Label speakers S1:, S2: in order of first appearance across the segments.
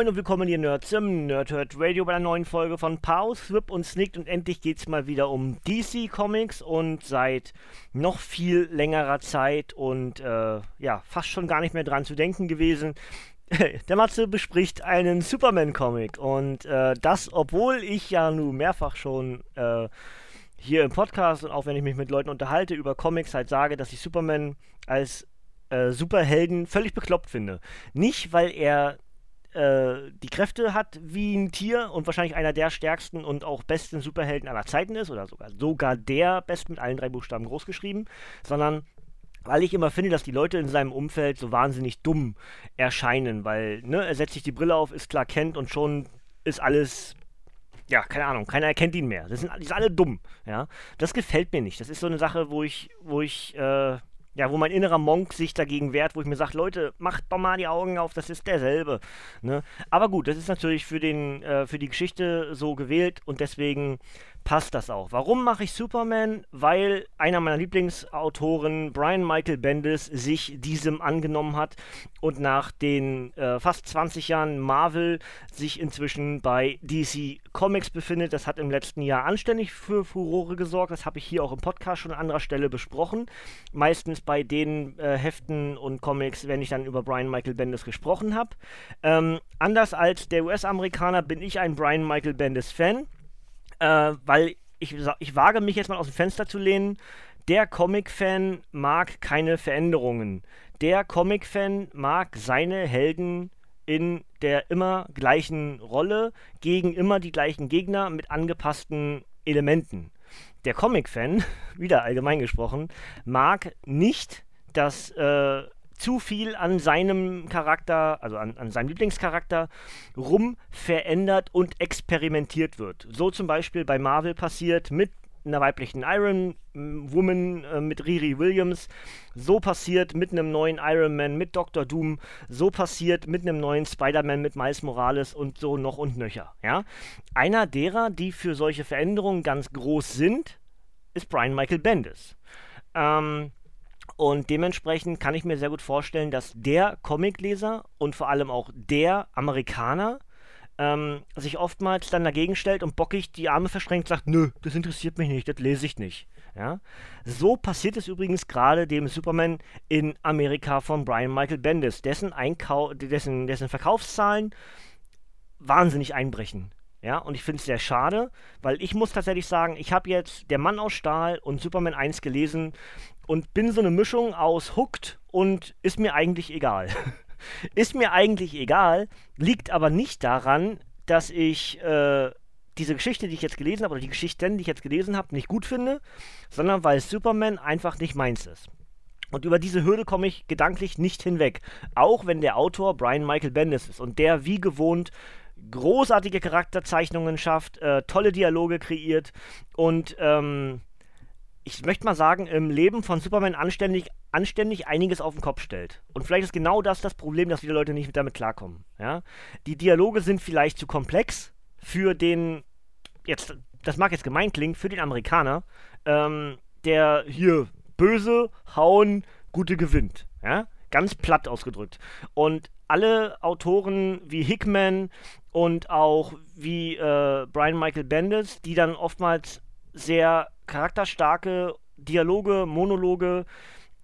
S1: Moin und willkommen hier Nerds im Nerdhurt Radio bei einer neuen Folge von Pause, Swip und Snicked und endlich geht's mal wieder um DC Comics und seit noch viel längerer Zeit und äh, ja, fast schon gar nicht mehr dran zu denken gewesen. Der Matze bespricht einen Superman-Comic und äh, das, obwohl ich ja nun mehrfach schon äh, hier im Podcast und auch wenn ich mich mit Leuten unterhalte über Comics halt sage, dass ich Superman als äh, Superhelden völlig bekloppt finde. Nicht, weil er äh, die Kräfte hat wie ein Tier und wahrscheinlich einer der stärksten und auch besten Superhelden aller Zeiten ist oder sogar, sogar der best mit allen drei Buchstaben großgeschrieben, sondern weil ich immer finde, dass die Leute in seinem Umfeld so wahnsinnig dumm erscheinen, weil ne, er setzt sich die Brille auf, ist klar kennt und schon ist alles ja, keine Ahnung, keiner erkennt ihn mehr. Das sind, die sind alle dumm, ja. Das gefällt mir nicht. Das ist so eine Sache, wo ich, wo ich, äh, ja, wo mein innerer Monk sich dagegen wehrt, wo ich mir sage, Leute, macht doch mal die Augen auf, das ist derselbe. Ne? Aber gut, das ist natürlich für, den, äh, für die Geschichte so gewählt und deswegen passt das auch. Warum mache ich Superman? Weil einer meiner Lieblingsautoren, Brian Michael Bendis, sich diesem angenommen hat und nach den äh, fast 20 Jahren Marvel sich inzwischen bei DC Comics befindet. Das hat im letzten Jahr anständig für Furore gesorgt. Das habe ich hier auch im Podcast schon an anderer Stelle besprochen. Meistens bei den äh, Heften und Comics, wenn ich dann über Brian Michael Bendis gesprochen habe. Ähm, anders als der US-Amerikaner bin ich ein Brian Michael Bendis-Fan äh, weil ich, ich wage mich jetzt mal aus dem Fenster zu lehnen. Der Comic-Fan mag keine Veränderungen. Der Comic-Fan mag seine Helden in der immer gleichen Rolle gegen immer die gleichen Gegner mit angepassten Elementen. Der Comic-Fan, wieder allgemein gesprochen, mag nicht, dass äh, zu viel an seinem Charakter, also an, an seinem Lieblingscharakter, rum verändert und experimentiert wird. So zum Beispiel bei Marvel passiert mit einer weiblichen Iron Woman äh, mit Riri Williams, so passiert mit einem neuen Iron Man mit Dr. Doom, so passiert mit einem neuen Spider-Man mit Miles Morales und so noch und nöcher. Ja? Einer derer, die für solche Veränderungen ganz groß sind, ist Brian Michael Bendis. Ähm, und dementsprechend kann ich mir sehr gut vorstellen, dass der Comicleser und vor allem auch der Amerikaner ähm, sich oftmals dann dagegen stellt und bockig die Arme verschränkt sagt, nö, das interessiert mich nicht, das lese ich nicht. Ja? So passiert es übrigens gerade dem Superman in Amerika von Brian Michael Bendis, dessen, Einkau dessen, dessen Verkaufszahlen wahnsinnig einbrechen. Ja, und ich finde es sehr schade, weil ich muss tatsächlich sagen, ich habe jetzt Der Mann aus Stahl und Superman 1 gelesen und bin so eine Mischung aus Hooked und ist mir eigentlich egal. ist mir eigentlich egal, liegt aber nicht daran, dass ich äh, diese Geschichte, die ich jetzt gelesen habe, oder die Geschichten, die ich jetzt gelesen habe, nicht gut finde, sondern weil Superman einfach nicht meins ist. Und über diese Hürde komme ich gedanklich nicht hinweg. Auch wenn der Autor Brian Michael Bendis ist und der wie gewohnt großartige Charakterzeichnungen schafft, äh, tolle Dialoge kreiert und ähm, ich möchte mal sagen, im Leben von Superman anständig, anständig einiges auf den Kopf stellt. Und vielleicht ist genau das das Problem, dass viele Leute nicht damit klarkommen. Ja? Die Dialoge sind vielleicht zu komplex für den, jetzt, das mag jetzt gemein klingen, für den Amerikaner, ähm, der hier böse, hauen, gute gewinnt. Ja? Ganz platt ausgedrückt. Und alle Autoren wie Hickman und auch wie äh, Brian Michael Bendis, die dann oftmals sehr charakterstarke Dialoge, Monologe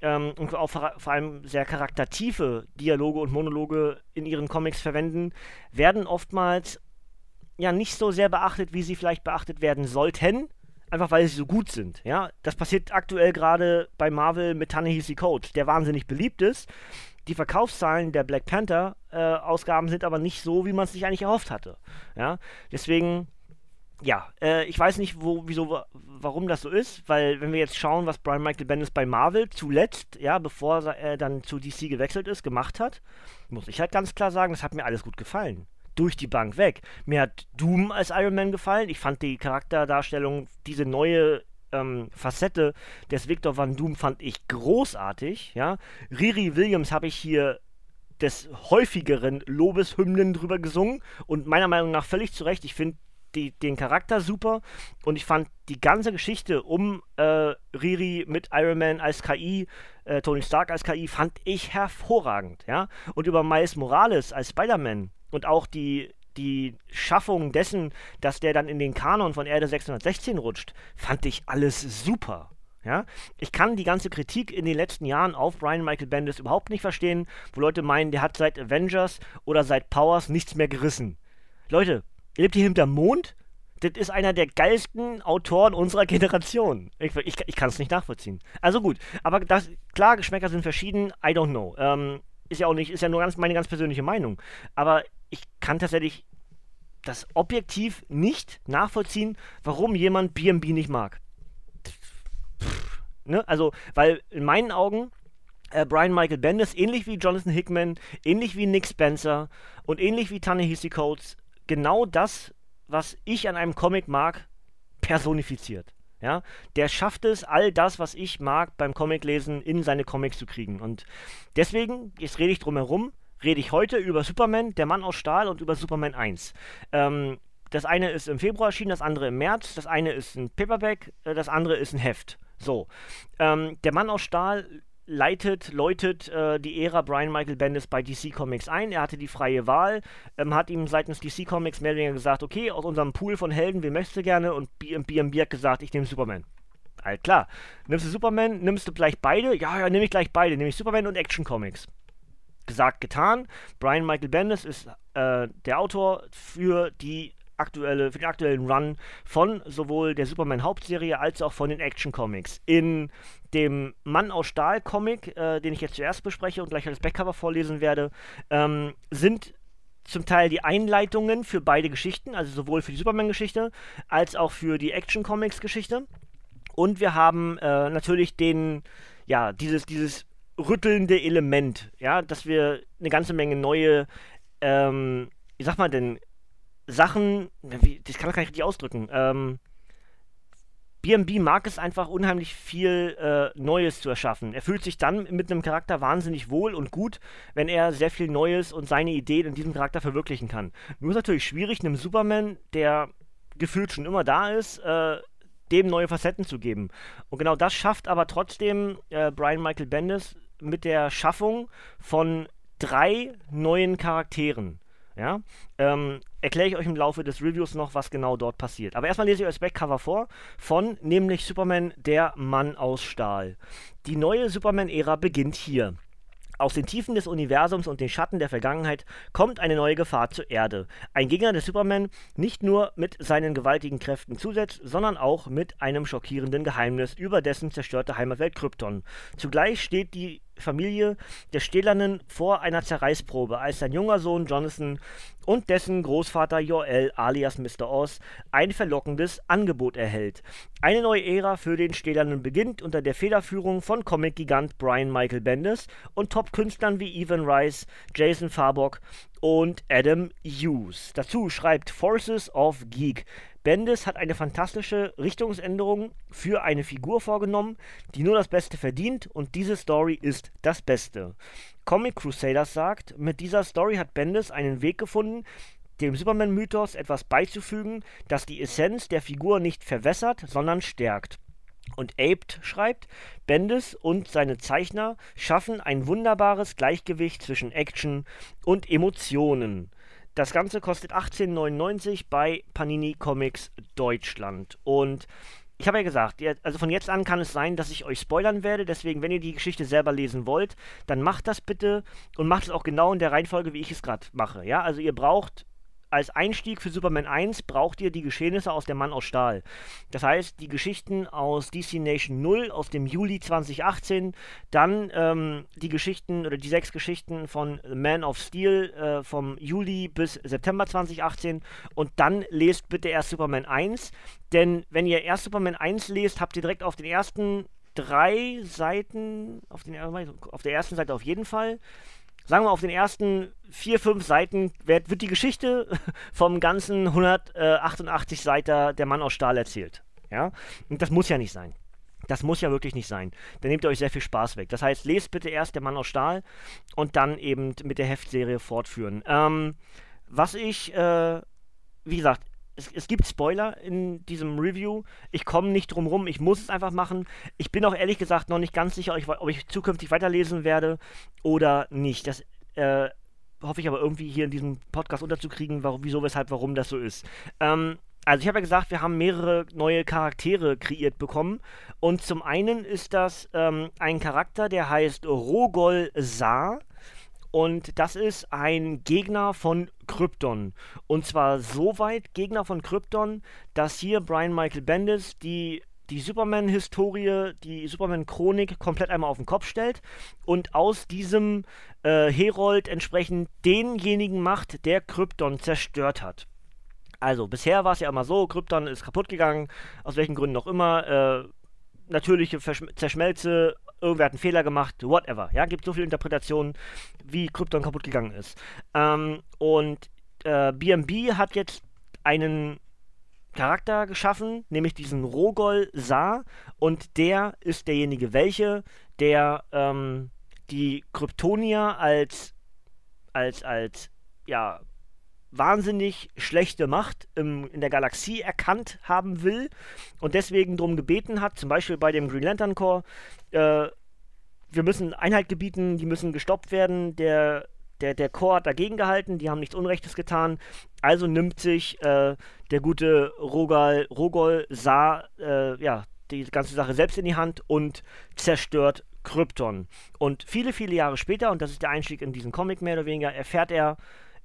S1: ähm, und auch vor, allem sehr charaktertiefe Dialoge und Monologe in ihren Comics verwenden, werden oftmals ja nicht so sehr beachtet, wie sie vielleicht beachtet werden sollten. Einfach weil sie so gut sind, ja. Das passiert aktuell gerade bei Marvel mit Ta-Nehisi Code, der wahnsinnig beliebt ist. Die Verkaufszahlen der Black Panther äh, Ausgaben sind aber nicht so, wie man es sich eigentlich erhofft hatte, ja. Deswegen ja, äh, ich weiß nicht, wo, wieso, warum das so ist, weil wenn wir jetzt schauen, was Brian Michael Bendis bei Marvel zuletzt, ja, bevor er dann zu DC gewechselt ist, gemacht hat, muss ich halt ganz klar sagen, das hat mir alles gut gefallen. Durch die Bank weg. Mir hat Doom als Iron Man gefallen. Ich fand die Charakterdarstellung, diese neue ähm, Facette des Victor Van Doom fand ich großartig, ja. Riri Williams habe ich hier des häufigeren Lobeshymnen drüber gesungen und meiner Meinung nach völlig zu Recht. Ich finde die, den Charakter super und ich fand die ganze Geschichte um äh, Riri mit Iron Man als KI, äh, Tony Stark als KI, fand ich hervorragend, ja. Und über Miles Morales als Spider-Man und auch die, die Schaffung dessen, dass der dann in den Kanon von Erde 616 rutscht, fand ich alles super. Ja? Ich kann die ganze Kritik in den letzten Jahren auf Brian Michael Bendis überhaupt nicht verstehen, wo Leute meinen, der hat seit Avengers oder seit Powers nichts mehr gerissen. Leute, lebt hier hinterm Mond? Das ist einer der geilsten Autoren unserer Generation. Ich, ich, ich kann es nicht nachvollziehen. Also gut, aber das, klar, Geschmäcker sind verschieden, I don't know. Ähm, ist ja auch nicht, ist ja nur ganz, meine ganz persönliche Meinung. Aber ich kann tatsächlich das objektiv nicht nachvollziehen, warum jemand BB nicht mag. Pff, ne? Also, weil in meinen Augen äh, Brian Michael Bendis, ähnlich wie Jonathan Hickman, ähnlich wie Nick Spencer und ähnlich wie Ta-Nehisi Coates, genau das, was ich an einem Comic mag, personifiziert. Ja, der schafft es, all das, was ich mag beim Comiclesen, in seine Comics zu kriegen. Und deswegen, jetzt rede ich drum herum, rede ich heute über Superman, der Mann aus Stahl und über Superman 1. Ähm, das eine ist im Februar erschienen, das andere im März, das eine ist ein Paperback, äh, das andere ist ein Heft. So. Ähm, der Mann aus Stahl leitet, läutet äh, die Ära Brian Michael Bendis bei DC Comics ein. Er hatte die freie Wahl, ähm, hat ihm seitens DC Comics mehr oder weniger gesagt, okay, aus unserem Pool von Helden, wen möchtest du gerne? Und BMB hat gesagt, ich nehme Superman. Halt klar. Nimmst du Superman, nimmst du gleich beide? Ja, ja, nehme ich gleich beide. Nehme ich Superman und Action Comics. Gesagt, getan. Brian Michael Bendis ist äh, der Autor für die aktuelle, für den aktuellen Run von sowohl der Superman-Hauptserie als auch von den Action-Comics. In dem Mann aus Stahl-Comic, äh, den ich jetzt zuerst bespreche und gleich als Backcover vorlesen werde, ähm, sind zum Teil die Einleitungen für beide Geschichten, also sowohl für die Superman-Geschichte als auch für die Action-Comics-Geschichte. Und wir haben äh, natürlich den, ja, dieses, dieses rüttelnde Element, ja, dass wir eine ganze Menge neue, ähm, wie sagt man denn, Sachen, wie, das kann ich gar nicht richtig ausdrücken. Ähm, BMB mag es einfach unheimlich viel äh, Neues zu erschaffen. Er fühlt sich dann mit einem Charakter wahnsinnig wohl und gut, wenn er sehr viel Neues und seine Ideen in diesem Charakter verwirklichen kann. Nur ist natürlich schwierig, einem Superman, der gefühlt schon immer da ist, äh, dem neue Facetten zu geben. Und genau das schafft aber trotzdem äh, Brian Michael Bendis mit der Schaffung von drei neuen Charakteren. Ja, ähm, erkläre ich euch im Laufe des Reviews noch, was genau dort passiert. Aber erstmal lese ich euch das Backcover vor von nämlich Superman, der Mann aus Stahl. Die neue Superman-Ära beginnt hier. Aus den Tiefen des Universums und den Schatten der Vergangenheit kommt eine neue Gefahr zur Erde. Ein Gegner des Superman nicht nur mit seinen gewaltigen Kräften zusetzt, sondern auch mit einem schockierenden Geheimnis über dessen zerstörte Heimatwelt Krypton. Zugleich steht die Familie der Stählernen vor einer Zerreißprobe, als sein junger Sohn Jonathan und dessen Großvater Joel alias Mr. Oz ein verlockendes Angebot erhält. Eine neue Ära für den Stählernen beginnt unter der Federführung von Comic-Gigant Brian Michael Bendis und Top-Künstlern wie Evan Rice, Jason Farbock und Adam Hughes. Dazu schreibt Forces of Geek. Bendis hat eine fantastische Richtungsänderung für eine Figur vorgenommen, die nur das Beste verdient und diese Story ist das Beste. Comic Crusaders sagt, mit dieser Story hat Bendis einen Weg gefunden, dem Superman-Mythos etwas beizufügen, das die Essenz der Figur nicht verwässert, sondern stärkt. Und Aped schreibt, Bendis und seine Zeichner schaffen ein wunderbares Gleichgewicht zwischen Action und Emotionen. Das Ganze kostet 18,99 bei Panini Comics Deutschland. Und ich habe ja gesagt, also von jetzt an kann es sein, dass ich euch spoilern werde. Deswegen, wenn ihr die Geschichte selber lesen wollt, dann macht das bitte und macht es auch genau in der Reihenfolge, wie ich es gerade mache. Ja, also ihr braucht als Einstieg für Superman 1 braucht ihr die Geschehnisse aus Der Mann aus Stahl. Das heißt, die Geschichten aus DC Nation 0 aus dem Juli 2018, dann ähm, die Geschichten oder die sechs Geschichten von Man of Steel äh, vom Juli bis September 2018 und dann lest bitte erst Superman 1, denn wenn ihr erst Superman 1 lest, habt ihr direkt auf den ersten drei Seiten, auf, den, auf der ersten Seite auf jeden Fall, sagen wir auf den ersten vier, fünf Seiten wird, wird die Geschichte vom ganzen 188 Seiter Der Mann aus Stahl erzählt. Ja? Und das muss ja nicht sein. Das muss ja wirklich nicht sein. Dann nehmt ihr euch sehr viel Spaß weg. Das heißt, lest bitte erst Der Mann aus Stahl und dann eben mit der Heftserie fortführen. Ähm, was ich, äh, wie gesagt, es, es, gibt Spoiler in diesem Review. Ich komme nicht drum rum. Ich muss es einfach machen. Ich bin auch ehrlich gesagt noch nicht ganz sicher, ob ich, zukünftig weiterlesen werde oder nicht. Das äh, hoffe ich aber irgendwie hier in diesem Podcast unterzukriegen, warum, wieso, weshalb, warum das so ist. Ähm, also ich habe ja gesagt, wir haben mehrere neue Charaktere kreiert bekommen. Und zum einen ist das ähm, ein Charakter, der heißt Rogol Saar. Und das ist ein Gegner von Krypton. Und zwar so weit Gegner von Krypton, dass hier Brian Michael Bendis die die Superman-Historie, die Superman-Chronik komplett einmal auf den Kopf stellt und aus diesem äh, Herold entsprechend denjenigen macht, der Krypton zerstört hat. Also, bisher war es ja immer so, Krypton ist kaputt gegangen, aus welchen Gründen auch immer. Äh, natürliche Verschm Zerschmelze irgendwer hat einen Fehler gemacht, whatever. Ja, gibt so viele Interpretationen, wie Krypton kaputt gegangen ist. Ähm, und äh, BMB hat jetzt einen Charakter geschaffen, nämlich diesen Rogol Sa, und der ist derjenige, welche, der ähm, die Kryptonier als, als, als, ja, wahnsinnig schlechte Macht im, in der Galaxie erkannt haben will und deswegen darum gebeten hat, zum Beispiel bei dem Green Lantern Corps, äh, wir müssen Einheit gebieten, die müssen gestoppt werden, der, der, der Chor hat dagegen gehalten, die haben nichts Unrechtes getan, also nimmt sich äh, der gute Rogal, Rogol Sa, äh, ja, die ganze Sache selbst in die Hand und zerstört Krypton. Und viele, viele Jahre später, und das ist der Einstieg in diesen Comic mehr oder weniger, erfährt er,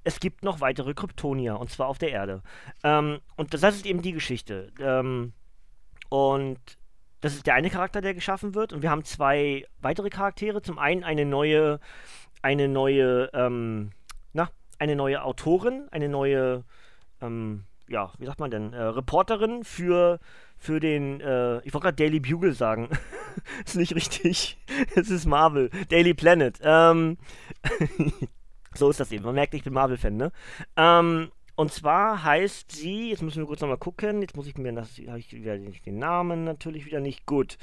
S1: es gibt noch weitere Kryptonier, und zwar auf der Erde. Ähm, und das, ist eben die Geschichte. Ähm, und das ist der eine Charakter, der geschaffen wird. Und wir haben zwei weitere Charaktere. Zum einen eine neue, eine neue, ähm, na, eine neue Autorin, eine neue, ähm, ja, wie sagt man denn, äh, Reporterin für, für den, äh, ich wollte gerade Daily Bugle sagen. ist nicht richtig. es ist Marvel. Daily Planet. Ähm, so ist das eben. Man merkt, ich bin Marvel-Fan, ne? Ähm, und zwar heißt sie, jetzt müssen wir kurz nochmal gucken, jetzt muss ich mir, das habe ich wieder den Namen natürlich wieder nicht. Gut,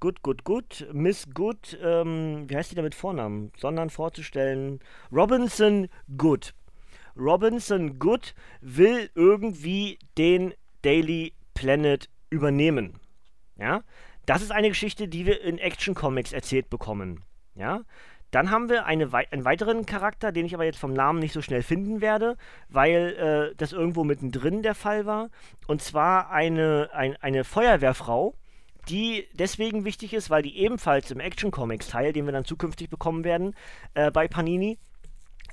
S1: gut, gut, gut. Miss Good, ähm, wie heißt die da mit Vornamen? Sondern vorzustellen, Robinson Good. Robinson Good will irgendwie den Daily Planet übernehmen. Ja, das ist eine Geschichte, die wir in Action Comics erzählt bekommen. Ja, dann haben wir eine, einen weiteren Charakter, den ich aber jetzt vom Namen nicht so schnell finden werde, weil äh, das irgendwo mittendrin der Fall war. Und zwar eine, ein, eine Feuerwehrfrau, die deswegen wichtig ist, weil die ebenfalls im Action Comics Teil, den wir dann zukünftig bekommen werden, äh, bei Panini,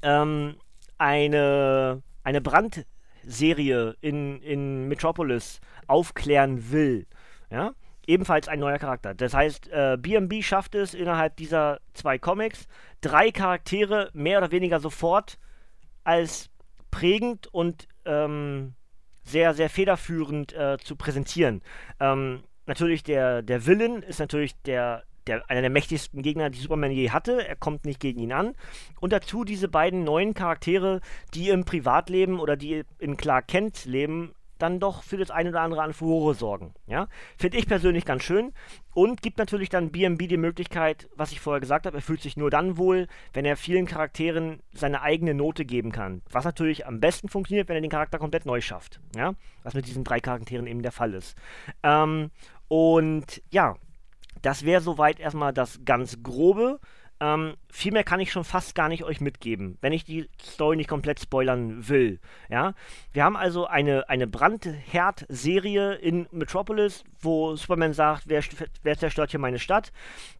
S1: ähm, eine, eine Brandserie in, in Metropolis aufklären will. Ja? Ebenfalls ein neuer Charakter. Das heißt, äh, schafft es innerhalb dieser zwei Comics, drei Charaktere mehr oder weniger sofort als prägend und ähm, sehr, sehr federführend äh, zu präsentieren. Ähm, natürlich, der, der Villain ist natürlich der, der, einer der mächtigsten Gegner, die Superman je hatte. Er kommt nicht gegen ihn an. Und dazu diese beiden neuen Charaktere, die im Privatleben oder die in Clark Kent leben, dann doch für das eine oder andere an Furore sorgen. Ja? Finde ich persönlich ganz schön und gibt natürlich dann BMB die Möglichkeit, was ich vorher gesagt habe, er fühlt sich nur dann wohl, wenn er vielen Charakteren seine eigene Note geben kann. Was natürlich am besten funktioniert, wenn er den Charakter komplett neu schafft. Ja? Was mit diesen drei Charakteren eben der Fall ist. Ähm, und ja, das wäre soweit erstmal das ganz Grobe. Ähm, viel mehr kann ich schon fast gar nicht euch mitgeben, wenn ich die Story nicht komplett spoilern will. Ja? Wir haben also eine, eine Brandherd-Serie in Metropolis, wo Superman sagt, wer, wer zerstört hier meine Stadt.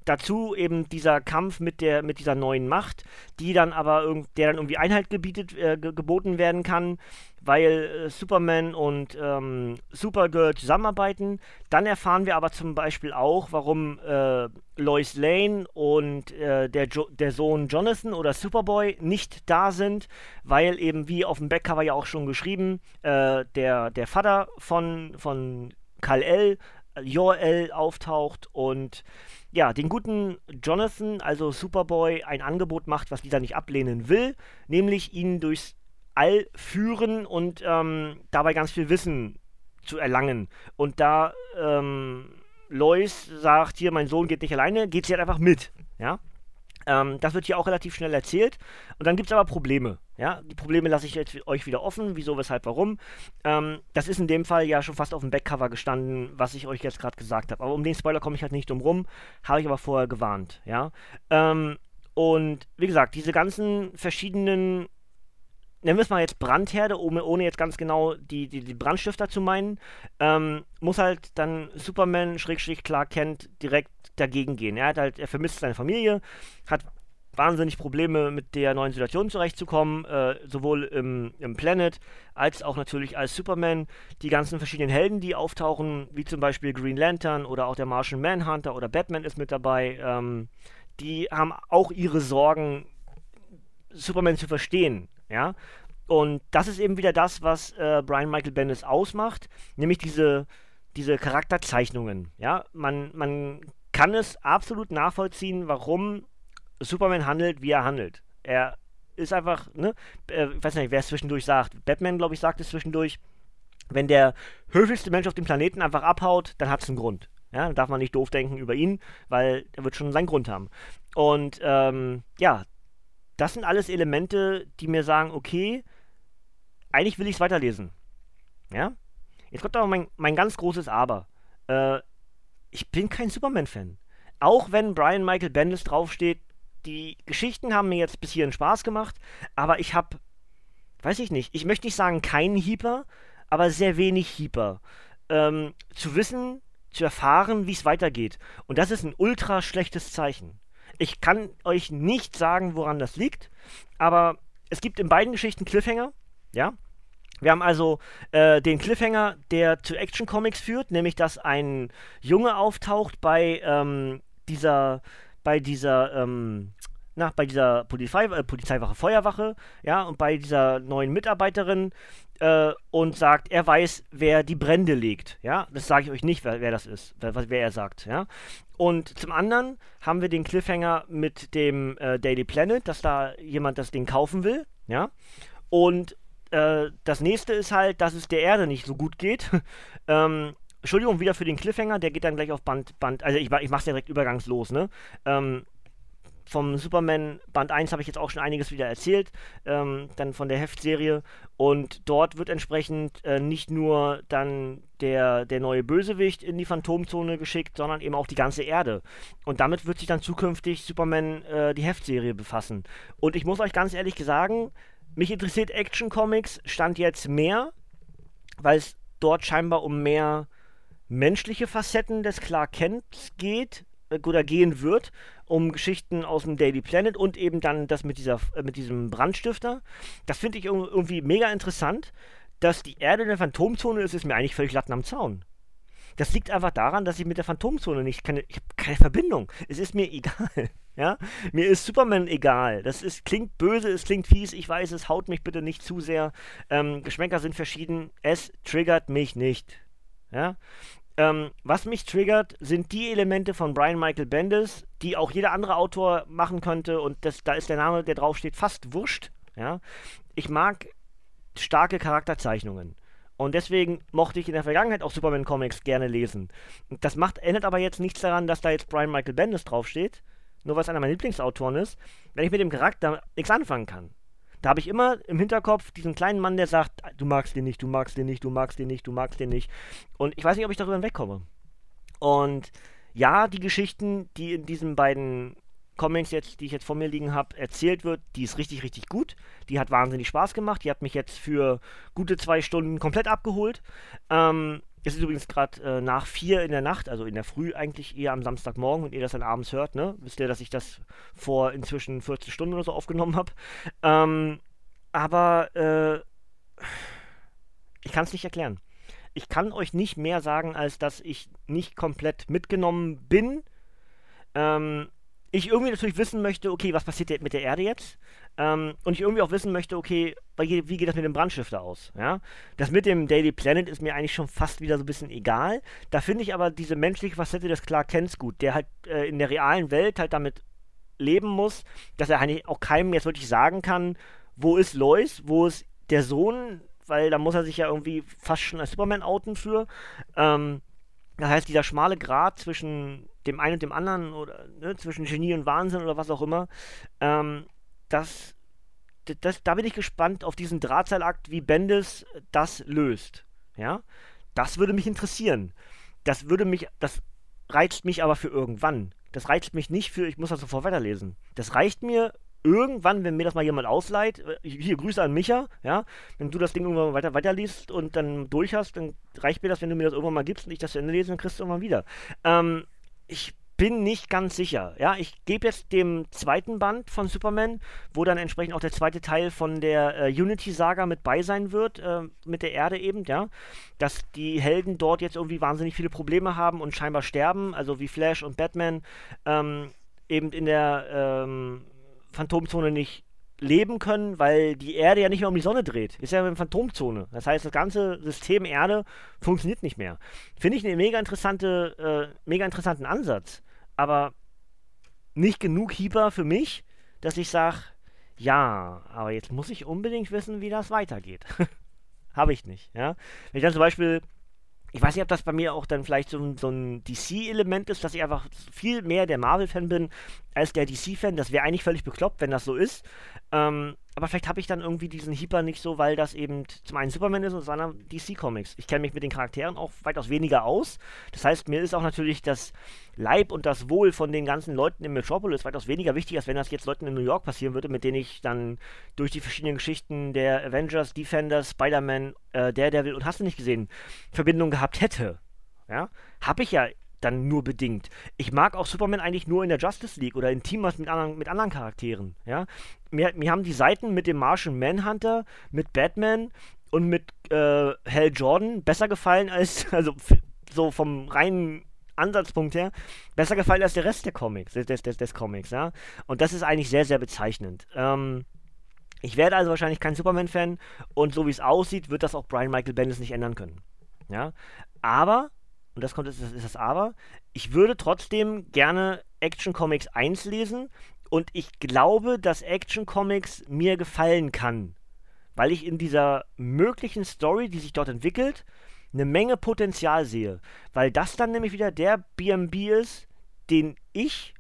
S1: Dazu eben dieser Kampf mit der mit dieser neuen Macht, die dann aber irgend, der dann irgendwie Einhalt gebietet, äh, geboten werden kann, weil äh, Superman und ähm, Supergirl zusammenarbeiten. Dann erfahren wir aber zum Beispiel auch, warum äh, Lois Lane und äh, der, jo der Sohn Jonathan oder Superboy nicht da sind, weil eben wie auf dem Backcover ja auch schon geschrieben, äh, der, der Vater von, von Kal-El, Jor-El auftaucht und ja, den guten Jonathan, also Superboy, ein Angebot macht, was dieser nicht ablehnen will, nämlich ihn durchs All führen und ähm, dabei ganz viel Wissen zu erlangen. Und da ähm, Lois sagt, hier, mein Sohn geht nicht alleine, geht sie halt einfach mit. Ja. Ähm, das wird hier auch relativ schnell erzählt. Und dann gibt es aber Probleme. Ja, die Probleme lasse ich jetzt euch wieder offen. Wieso, weshalb, warum. Ähm, das ist in dem Fall ja schon fast auf dem Backcover gestanden, was ich euch jetzt gerade gesagt habe. Aber um den Spoiler komme ich halt nicht drum rum. Habe ich aber vorher gewarnt. Ja. Ähm, und wie gesagt, diese ganzen verschiedenen nennen wir es mal jetzt Brandherde, ohne, ohne jetzt ganz genau die, die, die Brandstifter zu meinen, ähm, muss halt dann Superman, Schrägstrich Clark Kent, direkt dagegen gehen. Er hat halt, er vermisst seine Familie, hat wahnsinnig Probleme mit der neuen Situation zurechtzukommen, äh, sowohl im, im Planet als auch natürlich als Superman. Die ganzen verschiedenen Helden, die auftauchen, wie zum Beispiel Green Lantern oder auch der Martian Manhunter oder Batman ist mit dabei, ähm, die haben auch ihre Sorgen, Superman zu verstehen ja. Und das ist eben wieder das, was äh, Brian Michael Bendis ausmacht, nämlich diese, diese Charakterzeichnungen. Ja, man, man kann es absolut nachvollziehen, warum Superman handelt, wie er handelt. Er ist einfach, ne, äh, ich weiß nicht, wer es zwischendurch sagt. Batman, glaube ich, sagt es zwischendurch. Wenn der höflichste Mensch auf dem Planeten einfach abhaut, dann hat es einen Grund. Ja, dann darf man nicht doof denken über ihn, weil er wird schon seinen Grund haben. Und ähm, ja, das sind alles Elemente, die mir sagen, okay, eigentlich will ich es weiterlesen. Ja? Jetzt kommt aber mein, mein ganz großes Aber. Äh, ich bin kein Superman-Fan. Auch wenn Brian Michael Bendis draufsteht, die Geschichten haben mir jetzt bis hierhin Spaß gemacht, aber ich habe, weiß ich nicht, ich möchte nicht sagen keinen Hieper, aber sehr wenig Hieper. Ähm, zu wissen, zu erfahren, wie es weitergeht. Und das ist ein ultra schlechtes Zeichen. Ich kann euch nicht sagen, woran das liegt, aber es gibt in beiden Geschichten Cliffhanger, ja. Wir haben also äh, den Cliffhanger, der zu Action Comics führt, nämlich dass ein Junge auftaucht bei ähm, dieser, bei dieser, ähm, na, bei dieser Polizei, äh, Polizeiwache, Feuerwache, ja, und bei dieser neuen Mitarbeiterin, äh, und sagt, er weiß, wer die Brände legt. Ja, das sage ich euch nicht, wer, wer das ist, wer, wer, er sagt. Ja, und zum anderen haben wir den Cliffhanger mit dem äh, Daily Planet, dass da jemand das Ding kaufen will. Ja, und äh, das nächste ist halt, dass es der Erde nicht so gut geht. ähm, Entschuldigung, wieder für den Cliffhanger, der geht dann gleich auf Band, Band, also ich, ich mach's direkt übergangslos, ne? Ähm, vom Superman Band 1 habe ich jetzt auch schon einiges wieder erzählt, ähm, dann von der Heftserie. Und dort wird entsprechend äh, nicht nur dann der, der neue Bösewicht in die Phantomzone geschickt, sondern eben auch die ganze Erde. Und damit wird sich dann zukünftig Superman äh, die Heftserie befassen. Und ich muss euch ganz ehrlich sagen, mich interessiert Action Comics Stand jetzt mehr, weil es dort scheinbar um mehr menschliche Facetten des Clark Kent geht oder gehen wird, um Geschichten aus dem Daily Planet und eben dann das mit, dieser, äh, mit diesem Brandstifter. Das finde ich irgendwie mega interessant. Dass die Erde in der Phantomzone ist, ist mir eigentlich völlig latten am Zaun. Das liegt einfach daran, dass ich mit der Phantomzone nicht keine, ich habe keine Verbindung. Es ist mir egal. Ja, mir ist Superman egal. Das ist, klingt böse, es klingt fies, ich weiß, es haut mich bitte nicht zu sehr. Ähm, Geschmäcker sind verschieden. Es triggert mich nicht. Ja, ähm, was mich triggert, sind die Elemente von Brian Michael Bendis, die auch jeder andere Autor machen könnte und das, da ist der Name, der draufsteht, fast wurscht. Ja? Ich mag starke Charakterzeichnungen. Und deswegen mochte ich in der Vergangenheit auch Superman Comics gerne lesen. Das macht, ändert aber jetzt nichts daran, dass da jetzt Brian Michael Bendis draufsteht, nur weil es einer meiner Lieblingsautoren ist, wenn ich mit dem Charakter nichts anfangen kann. Da habe ich immer im Hinterkopf diesen kleinen Mann, der sagt, du magst den nicht, du magst den nicht, du magst den nicht, du magst den nicht. Und ich weiß nicht, ob ich darüber hinwegkomme. Und ja, die Geschichten, die in diesen beiden Comics jetzt, die ich jetzt vor mir liegen habe, erzählt wird, die ist richtig, richtig gut. Die hat wahnsinnig Spaß gemacht. Die hat mich jetzt für gute zwei Stunden komplett abgeholt. Ähm, es ist übrigens gerade äh, nach vier in der Nacht, also in der Früh eigentlich eher am Samstagmorgen, wenn ihr das dann abends hört, ne? Wisst ihr, dass ich das vor inzwischen 40 Stunden oder so aufgenommen habe. Ähm, aber äh, ich kann es nicht erklären. Ich kann euch nicht mehr sagen, als dass ich nicht komplett mitgenommen bin. Ähm, ich irgendwie natürlich wissen möchte, okay, was passiert mit der Erde jetzt? Ähm, und ich irgendwie auch wissen möchte, okay, wie, geht das mit dem Brandstifter aus? Ja? Das mit dem Daily Planet ist mir eigentlich schon fast wieder so ein bisschen egal. Da finde ich aber diese menschliche Facette des Clark Kents gut, der halt äh, in der realen Welt halt damit leben muss, dass er eigentlich auch keinem jetzt wirklich sagen kann, wo ist Lois, wo ist der Sohn, weil da muss er sich ja irgendwie fast schon als Superman outen für. Ähm, das heißt, dieser schmale Grat zwischen dem einen und dem anderen oder ne, zwischen Genie und Wahnsinn oder was auch immer, ähm, das, das, da bin ich gespannt auf diesen Drahtseilakt, wie Bendis das löst. Ja, das würde mich interessieren. Das würde mich, das reizt mich aber für irgendwann. Das reizt mich nicht für, ich muss das sofort weiterlesen. Das reicht mir irgendwann, wenn mir das mal jemand ausleiht, äh, hier Grüße an Micha, ja, wenn du das Ding irgendwann weiter weiterliest und dann durch hast, dann reicht mir das, wenn du mir das irgendwann mal gibst und ich das zu Ende lese, dann kriegst du irgendwann wieder. Ähm, ich bin nicht ganz sicher. Ja, ich gebe jetzt dem zweiten Band von Superman, wo dann entsprechend auch der zweite Teil von der äh, Unity-Saga mit bei sein wird, äh, mit der Erde eben, ja, dass die Helden dort jetzt irgendwie wahnsinnig viele Probleme haben und scheinbar sterben, also wie Flash und Batman ähm, eben in der ähm, Phantomzone nicht leben können, weil die Erde ja nicht mehr um die Sonne dreht. Ist ja eine Phantomzone. Das heißt, das ganze System Erde funktioniert nicht mehr. Finde ich einen mega, interessante, äh, mega interessanten Ansatz. Aber nicht genug Hieber für mich, dass ich sage, ja, aber jetzt muss ich unbedingt wissen, wie das weitergeht. Habe ich nicht, ja. Wenn ich dann zum Beispiel ich weiß nicht, ob das bei mir auch dann vielleicht so, so ein DC-Element ist, dass ich einfach viel mehr der Marvel-Fan bin als der DC-Fan. Das wäre eigentlich völlig bekloppt, wenn das so ist. Ähm, aber vielleicht habe ich dann irgendwie diesen Hyper nicht so, weil das eben zum einen Superman ist und zum anderen DC Comics. Ich kenne mich mit den Charakteren auch weitaus weniger aus. Das heißt, mir ist auch natürlich das Leib und das Wohl von den ganzen Leuten in Metropolis weitaus weniger wichtig, als wenn das jetzt Leuten in New York passieren würde, mit denen ich dann durch die verschiedenen Geschichten der Avengers, Defenders, Spider-Man, äh, Daredevil und hast du nicht gesehen, Verbindung gehabt hätte. Ja, habe ich ja dann nur bedingt. Ich mag auch Superman eigentlich nur in der Justice League oder in Teams mit anderen, mit anderen Charakteren. Ja? Mir, mir haben die Seiten mit dem Martian Manhunter, mit Batman und mit äh, Hal Jordan besser gefallen als, also so vom reinen Ansatzpunkt her, besser gefallen als der Rest der Comics, des, des, des Comics, ja. Und das ist eigentlich sehr, sehr bezeichnend. Ähm, ich werde also wahrscheinlich kein Superman-Fan und so wie es aussieht, wird das auch Brian Michael Bendis nicht ändern können. Ja. Aber und das kommt, ist, ist das Aber, ich würde trotzdem gerne Action Comics 1 lesen. Und ich glaube, dass Action Comics mir gefallen kann, weil ich in dieser möglichen Story, die sich dort entwickelt, eine Menge Potenzial sehe, weil das dann nämlich wieder der BMB ist, den ich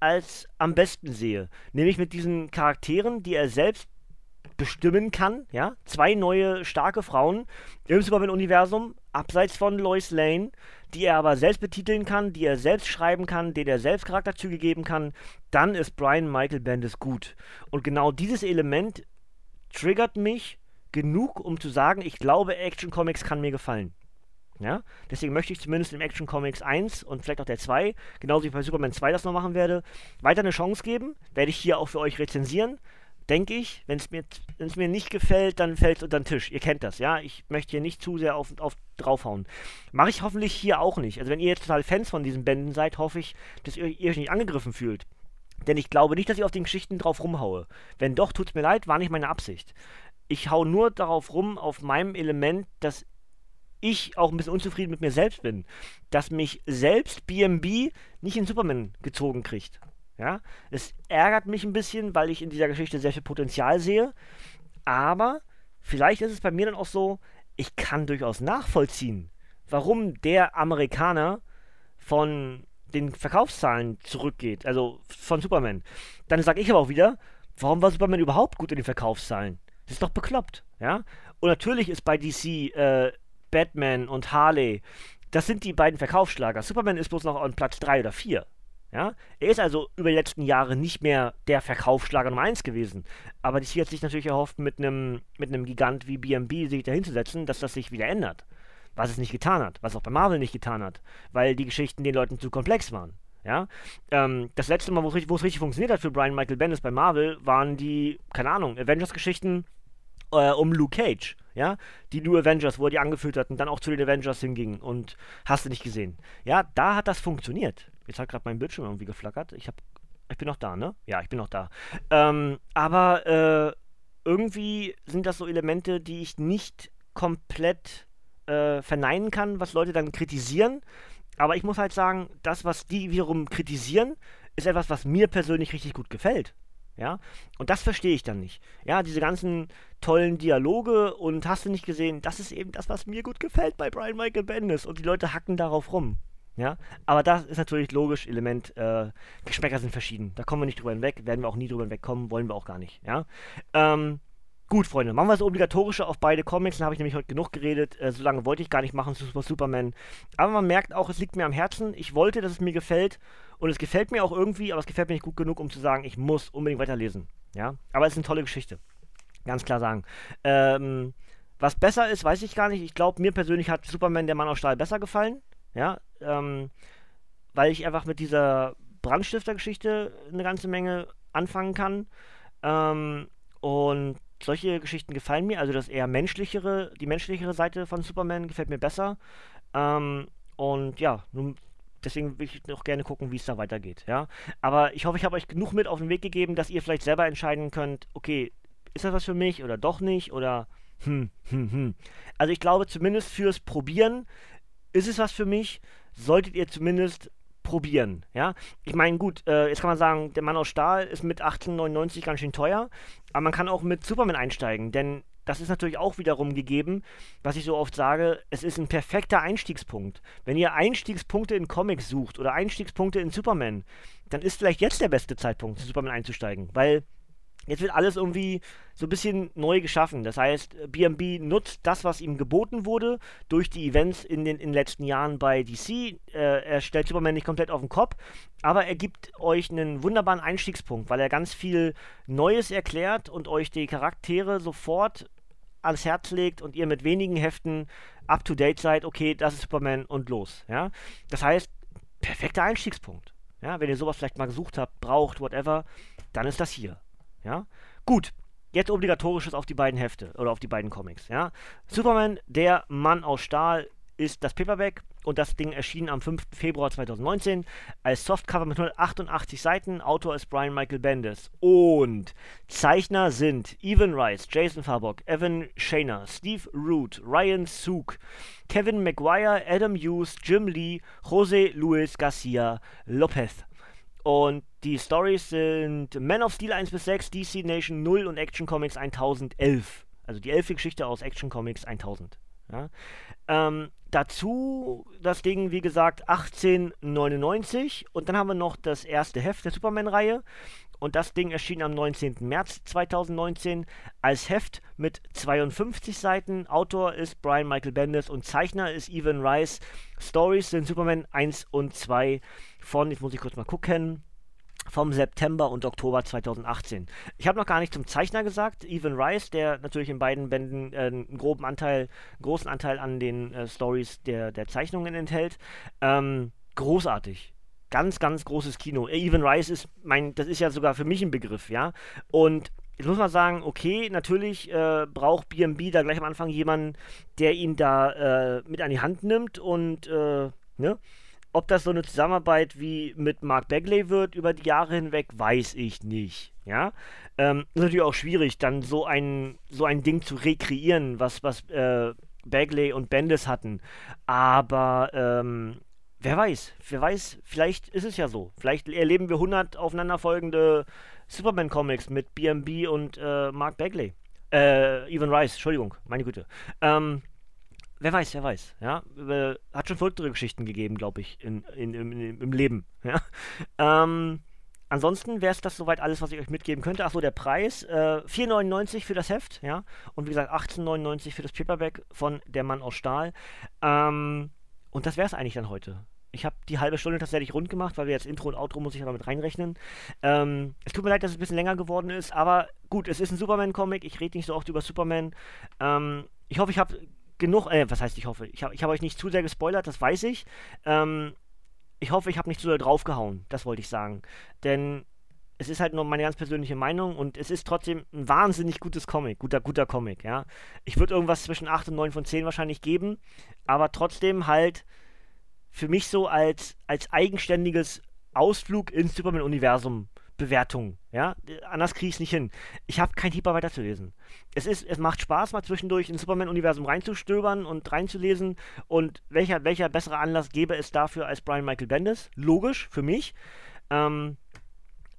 S1: als am besten sehe, nämlich mit diesen Charakteren, die er selbst bestimmen kann, ja, zwei neue starke Frauen im Superman-Universum, abseits von Lois Lane, die er aber selbst betiteln kann, die er selbst schreiben kann, denen er selbst Charakterzüge geben kann, dann ist Brian Michael Bendis gut. Und genau dieses Element triggert mich genug, um zu sagen, ich glaube, Action Comics kann mir gefallen. Ja, deswegen möchte ich zumindest im Action Comics 1 und vielleicht auch der 2, genauso wie bei Superman 2 das noch machen werde, weiter eine Chance geben. Werde ich hier auch für euch rezensieren denke ich. Wenn es mir, mir nicht gefällt, dann fällt es unter den Tisch. Ihr kennt das, ja. Ich möchte hier nicht zu sehr auf, auf draufhauen. Mache ich hoffentlich hier auch nicht. Also wenn ihr jetzt total Fans von diesen Bänden seid, hoffe ich, dass ihr, ihr euch nicht angegriffen fühlt. Denn ich glaube nicht, dass ich auf den Geschichten drauf rumhaue. Wenn doch, tut es mir leid, war nicht meine Absicht. Ich hau nur darauf rum, auf meinem Element, dass ich auch ein bisschen unzufrieden mit mir selbst bin. Dass mich selbst BMB nicht in Superman gezogen kriegt. Ja, es ärgert mich ein bisschen, weil ich in dieser Geschichte sehr viel Potenzial sehe. Aber vielleicht ist es bei mir dann auch so, ich kann durchaus nachvollziehen, warum der Amerikaner von den Verkaufszahlen zurückgeht, also von Superman. Dann sage ich aber auch wieder, warum war Superman überhaupt gut in den Verkaufszahlen? Das ist doch bekloppt, ja? Und natürlich ist bei DC äh, Batman und Harley, das sind die beiden Verkaufsschlager. Superman ist bloß noch an Platz 3 oder 4. Ja? Er ist also über die letzten Jahre nicht mehr der Verkaufsschlager Nummer 1 gewesen. Aber DC hat sich natürlich erhofft, mit einem mit Gigant wie BMB sich dahinzusetzen, dass das sich wieder ändert. was es nicht getan hat, was auch bei Marvel nicht getan hat, weil die Geschichten den Leuten zu komplex waren. Ja, ähm, das letzte Mal, wo es richtig funktioniert hat für Brian Michael Bendis bei Marvel, waren die, keine Ahnung, Avengers-Geschichten äh, um Luke Cage, ja, die New Avengers, wo er die angeführt hat und dann auch zu den Avengers hinging und hast du nicht gesehen. Ja, da hat das funktioniert. Jetzt hat gerade mein Bildschirm irgendwie geflackert. Ich hab, ich bin noch da, ne? Ja, ich bin noch da. Ähm, aber äh, irgendwie sind das so Elemente, die ich nicht komplett äh, verneinen kann, was Leute dann kritisieren. Aber ich muss halt sagen, das, was die wiederum kritisieren, ist etwas, was mir persönlich richtig gut gefällt. Ja, und das verstehe ich dann nicht. Ja, diese ganzen tollen Dialoge und hast du nicht gesehen, das ist eben das, was mir gut gefällt bei Brian Michael Bendis und die Leute hacken darauf rum. Ja, aber das ist natürlich logisch, Element, äh, Geschmäcker sind verschieden. Da kommen wir nicht drüber hinweg, werden wir auch nie drüber hinwegkommen, wollen wir auch gar nicht. Ja, ähm, Gut, Freunde, machen wir das Obligatorische auf beide Comics. Dann habe ich nämlich heute genug geredet. Äh, so lange wollte ich gar nicht machen, Super Superman. Aber man merkt auch, es liegt mir am Herzen. Ich wollte, dass es mir gefällt. Und es gefällt mir auch irgendwie, aber es gefällt mir nicht gut genug, um zu sagen, ich muss unbedingt weiterlesen. Ja, aber es ist eine tolle Geschichte. Ganz klar sagen. Ähm, was besser ist, weiß ich gar nicht. Ich glaube, mir persönlich hat Superman, der Mann aus Stahl, besser gefallen. Ja, ähm, weil ich einfach mit dieser Brandstifter-Geschichte eine ganze Menge anfangen kann. Ähm, und solche Geschichten gefallen mir, also das eher menschlichere, die menschlichere Seite von Superman gefällt mir besser. Ähm, und ja, nun, deswegen will ich noch gerne gucken, wie es da weitergeht, ja. Aber ich hoffe, ich habe euch genug mit auf den Weg gegeben, dass ihr vielleicht selber entscheiden könnt, okay, ist das was für mich oder doch nicht oder hm, hm, hm. Also ich glaube, zumindest fürs Probieren ist es was für mich, solltet ihr zumindest probieren, ja. Ich meine, gut, äh, jetzt kann man sagen, der Mann aus Stahl ist mit 1899 ganz schön teuer, aber man kann auch mit Superman einsteigen, denn das ist natürlich auch wiederum gegeben, was ich so oft sage, es ist ein perfekter Einstiegspunkt. Wenn ihr Einstiegspunkte in Comics sucht oder Einstiegspunkte in Superman, dann ist vielleicht jetzt der beste Zeitpunkt, zu Superman einzusteigen, weil Jetzt wird alles irgendwie so ein bisschen neu geschaffen. Das heißt, BMB nutzt das, was ihm geboten wurde, durch die Events in den, in den letzten Jahren bei DC. Äh, er stellt Superman nicht komplett auf den Kopf, aber er gibt euch einen wunderbaren Einstiegspunkt, weil er ganz viel Neues erklärt und euch die Charaktere sofort ans Herz legt und ihr mit wenigen Heften up to date seid, okay, das ist Superman und los. Ja? Das heißt, perfekter Einstiegspunkt. Ja? Wenn ihr sowas vielleicht mal gesucht habt, braucht, whatever, dann ist das hier. Ja? Gut. Jetzt obligatorisches auf die beiden Hefte oder auf die beiden Comics. Ja? Superman, der Mann aus Stahl, ist das Paperback und das Ding erschien am 5. Februar 2019 als Softcover mit 188 Seiten. Autor ist Brian Michael Bendis. Und Zeichner sind Evan Rice, Jason Farbok, Evan Shaner, Steve Root, Ryan Sook, Kevin Maguire, Adam Hughes, Jim Lee, Jose Luis Garcia Lopez. Und die Stories sind Man of Steel 1 bis 6, DC Nation 0 und Action Comics 1011. Also die elfte Geschichte aus Action Comics 1000. Ja. Ähm, dazu das Ding, wie gesagt, 1899. Und dann haben wir noch das erste Heft der Superman-Reihe. Und das Ding erschien am 19. März 2019 als Heft mit 52 Seiten. Autor ist Brian Michael Bendis und Zeichner ist Evan Rice. Stories sind Superman 1 und 2 von, jetzt muss ich kurz mal gucken, vom September und Oktober 2018. Ich habe noch gar nicht zum Zeichner gesagt, Evan Rice, der natürlich in beiden Bänden äh, einen groben Anteil, großen Anteil an den äh, Stories der, der Zeichnungen enthält. Ähm, großartig ganz, ganz großes Kino. Even Rice ist mein, das ist ja sogar für mich ein Begriff, ja. Und jetzt muss man sagen, okay, natürlich äh, braucht BMB da gleich am Anfang jemanden, der ihn da äh, mit an die Hand nimmt und, äh, ne? Ob das so eine Zusammenarbeit wie mit Mark Bagley wird über die Jahre hinweg, weiß ich nicht. Ja, ähm, ist natürlich auch schwierig, dann so ein so ein Ding zu rekreieren, was was äh, Bagley und Bendis hatten. Aber ähm, Wer weiß, wer weiß, vielleicht ist es ja so. Vielleicht erleben wir 100 aufeinanderfolgende Superman-Comics mit BMB und äh, Mark Bagley. Äh, Evan Rice, Entschuldigung, meine Güte. Ähm, wer weiß, wer weiß, ja. Äh, hat schon verrücktere Geschichten gegeben, glaube ich, in, in, in, im Leben, ja. Ähm, ansonsten wäre es das soweit alles, was ich euch mitgeben könnte. Achso, der Preis, äh, 4,99 für das Heft, ja. Und wie gesagt, 18,99 für das Paperback von Der Mann aus Stahl. Ähm, und das wäre es eigentlich dann heute. Ich habe die halbe Stunde tatsächlich rund gemacht, weil wir jetzt Intro und Outro muss ich aber mit reinrechnen. Ähm, es tut mir leid, dass es ein bisschen länger geworden ist, aber gut, es ist ein Superman-Comic. Ich rede nicht so oft über Superman. Ähm, ich hoffe, ich habe genug, äh, was heißt ich hoffe, ich habe ich hab euch nicht zu sehr gespoilert, das weiß ich. Ähm, ich hoffe, ich habe nicht zu sehr draufgehauen, das wollte ich sagen. Denn es ist halt nur meine ganz persönliche Meinung und es ist trotzdem ein wahnsinnig gutes Comic, guter, guter Comic, ja. Ich würde irgendwas zwischen 8 und 9 von 10 wahrscheinlich geben, aber trotzdem halt für mich so als, als eigenständiges Ausflug ins Superman-Universum Bewertung, ja. Anders kriege ich es nicht hin. Ich habe kein Hieber weiterzulesen. Es ist, es macht Spaß, mal zwischendurch ins Superman-Universum reinzustöbern und reinzulesen. Und welcher, welcher bessere Anlass gäbe es dafür als Brian Michael Bendis? Logisch, für mich. Ähm,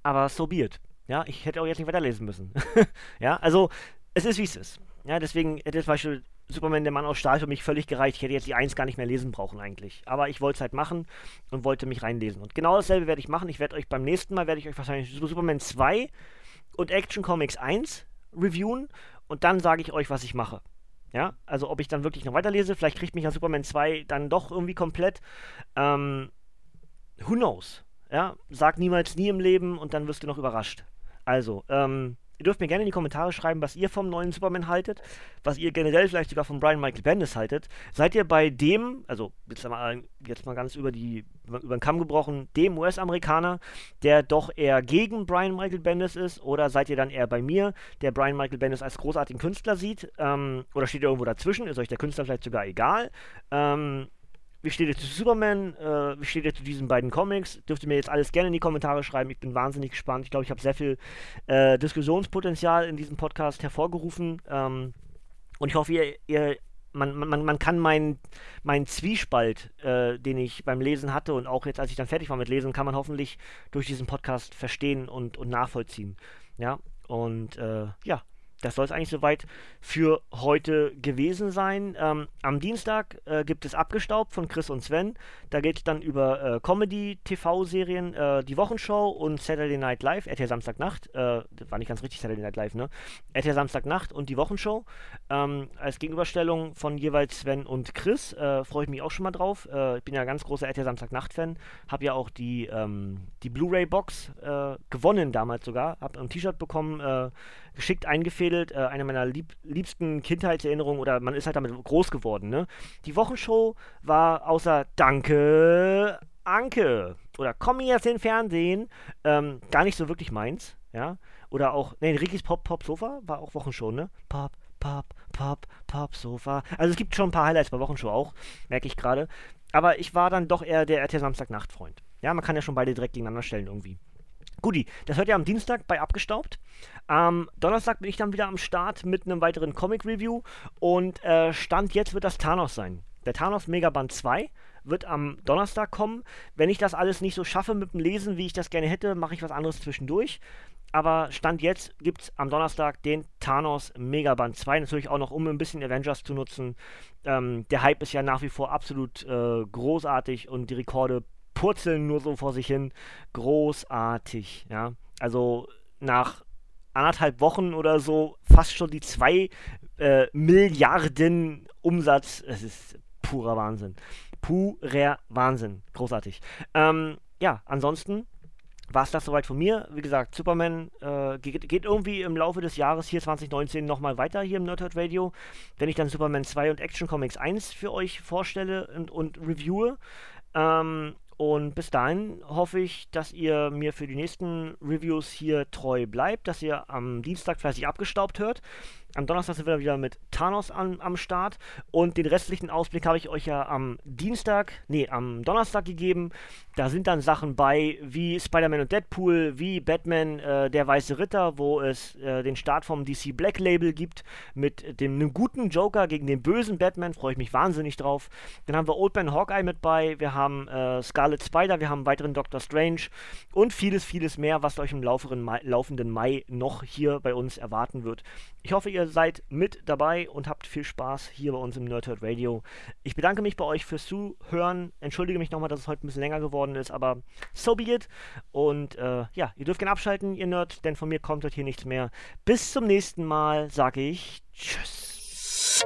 S1: aber so be it. Ja, ich hätte auch jetzt nicht weiterlesen müssen. ja, also es ist wie es ist. Ja, deswegen hätte zum Beispiel Superman, der Mann aus Stahl für mich völlig gereicht. Ich hätte jetzt die 1 gar nicht mehr lesen brauchen eigentlich. Aber ich wollte es halt machen und wollte mich reinlesen. Und genau dasselbe werde ich machen. Ich werde euch beim nächsten Mal, werde ich euch wahrscheinlich Superman 2 und Action Comics 1 reviewen und dann sage ich euch, was ich mache. Ja, also ob ich dann wirklich noch weiterlese, vielleicht kriegt mich ja Superman 2 dann doch irgendwie komplett. Ähm, who knows? Ja, sag niemals nie im Leben und dann wirst du noch überrascht. Also, ähm, ihr dürft mir gerne in die Kommentare schreiben, was ihr vom neuen Superman haltet, was ihr generell vielleicht sogar von Brian Michael Bendis haltet. Seid ihr bei dem, also jetzt mal, jetzt mal ganz über, die, über, den Kamm gebrochen, dem US-Amerikaner, der doch eher gegen Brian Michael Bendis ist, oder seid ihr dann eher bei mir, der Brian Michael Bendis als großartigen Künstler sieht, ähm, oder steht ihr irgendwo dazwischen, ist euch der Künstler vielleicht sogar egal? Ähm, wie steht ihr zu Superman? Äh, wie steht ihr zu diesen beiden Comics? Dürft ihr mir jetzt alles gerne in die Kommentare schreiben. Ich bin wahnsinnig gespannt. Ich glaube, ich habe sehr viel äh, Diskussionspotenzial in diesem Podcast hervorgerufen. Ähm, und ich hoffe, ihr, ihr man, man, man kann meinen mein Zwiespalt, äh, den ich beim Lesen hatte und auch jetzt, als ich dann fertig war mit Lesen, kann man hoffentlich durch diesen Podcast verstehen und, und nachvollziehen. Ja, und äh, ja, das soll es eigentlich soweit für heute gewesen sein. Ähm, am Dienstag äh, gibt es Abgestaubt von Chris und Sven. Da geht es dann über äh, Comedy-TV-Serien, äh, die Wochenshow und Saturday Night Live, RTL Samstagnacht. Äh, war nicht ganz richtig Saturday Night Live, ne? RTL Samstagnacht und die Wochenshow. Ähm, als Gegenüberstellung von jeweils Sven und Chris. Äh, freue ich mich auch schon mal drauf. Äh, ich bin ja ganz großer RTL Samstagnacht-Fan. Habe ja auch die, ähm, die Blu-ray-Box gewonnen damals sogar. Habe ein T-Shirt bekommen geschickt eingefädelt, äh, eine meiner lieb liebsten Kindheitserinnerungen oder man ist halt damit groß geworden, ne? Die Wochenshow war außer Danke, Anke oder Komm jetzt in den Fernsehen ähm, gar nicht so wirklich meins, ja? Oder auch, ne, Rikis Pop Pop Sofa war auch Wochenshow, ne? Pop, Pop, Pop, Pop Sofa. Also es gibt schon ein paar Highlights bei Wochenshow auch, merke ich gerade. Aber ich war dann doch eher der RT Samstag-Nacht-Freund. Ja, man kann ja schon beide direkt gegeneinander stellen irgendwie. Guti, das hört ihr am Dienstag bei Abgestaubt. Am Donnerstag bin ich dann wieder am Start mit einem weiteren Comic-Review und äh, Stand jetzt wird das Thanos sein. Der Thanos Megaband 2 wird am Donnerstag kommen. Wenn ich das alles nicht so schaffe mit dem Lesen, wie ich das gerne hätte, mache ich was anderes zwischendurch. Aber Stand jetzt gibt es am Donnerstag den Thanos Megaband 2. Natürlich auch noch, um ein bisschen Avengers zu nutzen. Ähm, der Hype ist ja nach wie vor absolut äh, großartig und die Rekorde purzeln nur so vor sich hin. Großartig, ja. Also nach anderthalb Wochen oder so fast schon die zwei äh, Milliarden Umsatz. Es ist purer Wahnsinn. Purer Wahnsinn. Großartig. Ähm, ja, ansonsten war es das soweit von mir. Wie gesagt, Superman äh, geht, geht, irgendwie im Laufe des Jahres hier 2019 nochmal weiter hier im Nerdhurt Radio, wenn ich dann Superman 2 und Action Comics 1 für euch vorstelle und, und reviewe. Ähm, und bis dahin hoffe ich, dass ihr mir für die nächsten Reviews hier treu bleibt, dass ihr am Dienstag fleißig abgestaubt hört. Am Donnerstag sind wir wieder mit Thanos an, am Start. Und den restlichen Ausblick habe ich euch ja am Dienstag, nee, am Donnerstag gegeben. Da sind dann Sachen bei wie Spider-Man und Deadpool, wie Batman, äh, der Weiße Ritter, wo es äh, den Start vom DC Black Label gibt mit dem einem guten Joker gegen den bösen Batman. Freue ich mich wahnsinnig drauf. Dann haben wir Old Man Hawkeye mit bei. Wir haben äh, Scarlet Spider, wir haben weiteren Doctor Strange und vieles, vieles mehr, was euch im Mai, laufenden Mai noch hier bei uns erwarten wird. Ich hoffe, seid mit dabei und habt viel Spaß hier bei uns im Nerdhurt Radio. Ich bedanke mich bei euch fürs Zuhören. Entschuldige mich nochmal, dass es heute ein bisschen länger geworden ist, aber so be it. Und äh, ja, ihr dürft gerne abschalten, ihr Nerd, denn von mir kommt heute hier nichts mehr. Bis zum nächsten Mal, sage ich Tschüss.